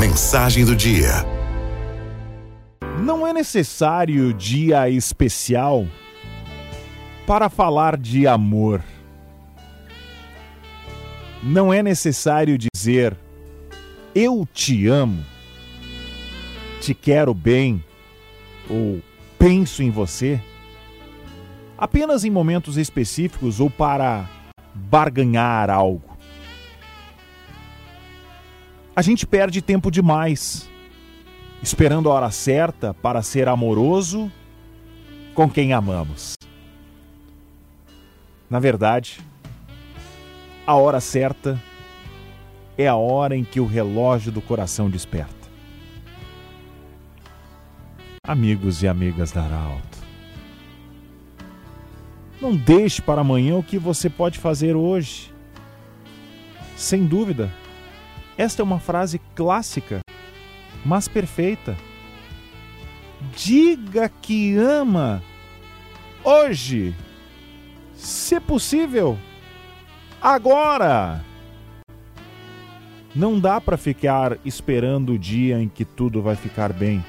Mensagem do dia. Não é necessário dia especial para falar de amor. Não é necessário dizer eu te amo, te quero bem ou penso em você apenas em momentos específicos ou para barganhar algo. A gente perde tempo demais esperando a hora certa para ser amoroso com quem amamos. Na verdade, a hora certa é a hora em que o relógio do coração desperta. Amigos e amigas da Arauto, não deixe para amanhã o que você pode fazer hoje. Sem dúvida, esta é uma frase clássica, mas perfeita. Diga que ama hoje, se possível, agora. Não dá para ficar esperando o dia em que tudo vai ficar bem,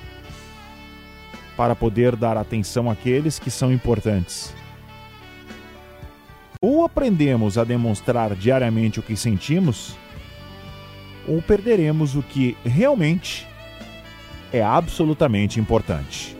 para poder dar atenção àqueles que são importantes. Ou aprendemos a demonstrar diariamente o que sentimos, ou perderemos o que realmente é absolutamente importante.